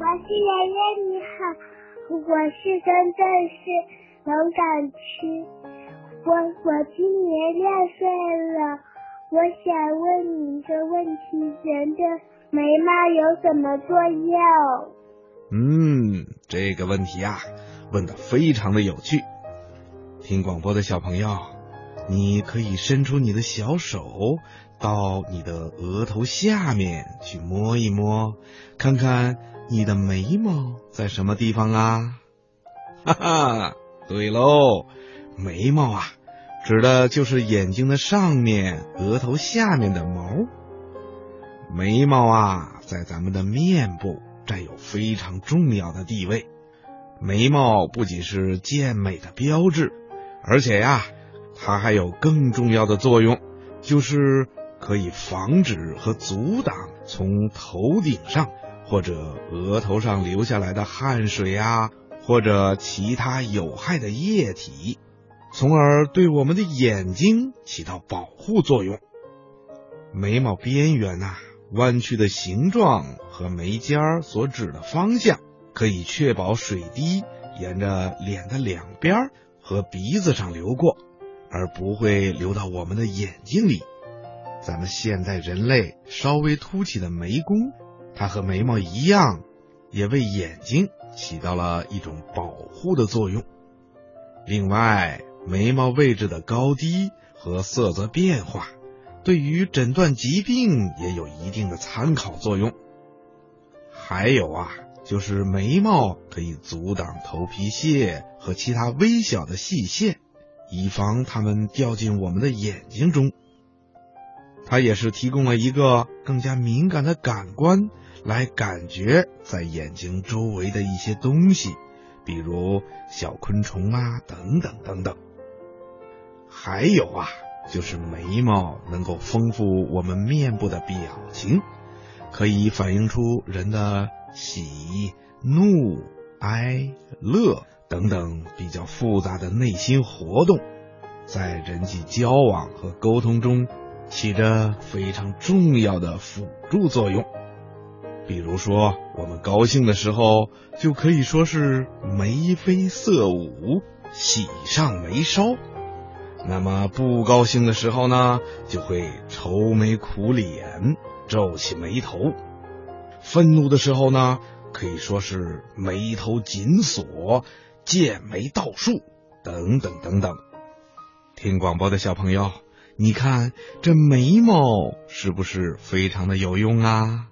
我是圆圆，你好，我是深圳市龙岗区，我我今年六岁了，我想问你一个问题：人的眉毛有什么作用？嗯，这个问题啊，问的非常的有趣。听广播的小朋友，你可以伸出你的小手，到你的额头下面去摸一摸，看看你的眉毛在什么地方啊？哈哈，对喽，眉毛啊，指的就是眼睛的上面、额头下面的毛。眉毛啊，在咱们的面部占有非常重要的地位。眉毛不仅是健美的标志。而且呀，它还有更重要的作用，就是可以防止和阻挡从头顶上或者额头上流下来的汗水呀，或者其他有害的液体，从而对我们的眼睛起到保护作用。眉毛边缘呐，弯曲的形状和眉尖所指的方向，可以确保水滴沿着脸的两边。和鼻子上流过，而不会流到我们的眼睛里。咱们现代人类稍微凸起的眉弓，它和眉毛一样，也为眼睛起到了一种保护的作用。另外，眉毛位置的高低和色泽变化，对于诊断疾病也有一定的参考作用。还有啊。就是眉毛可以阻挡头皮屑和其他微小的细线，以防它们掉进我们的眼睛中。它也是提供了一个更加敏感的感官，来感觉在眼睛周围的一些东西，比如小昆虫啊，等等等等。还有啊，就是眉毛能够丰富我们面部的表情，可以反映出人的。喜、怒、哀、乐等等比较复杂的内心活动，在人际交往和沟通中起着非常重要的辅助作用。比如说，我们高兴的时候，就可以说是眉飞色舞、喜上眉梢；那么不高兴的时候呢，就会愁眉苦脸、皱起眉头。愤怒的时候呢，可以说是眉头紧锁、剑眉倒竖等等等等。听广播的小朋友，你看这眉毛是不是非常的有用啊？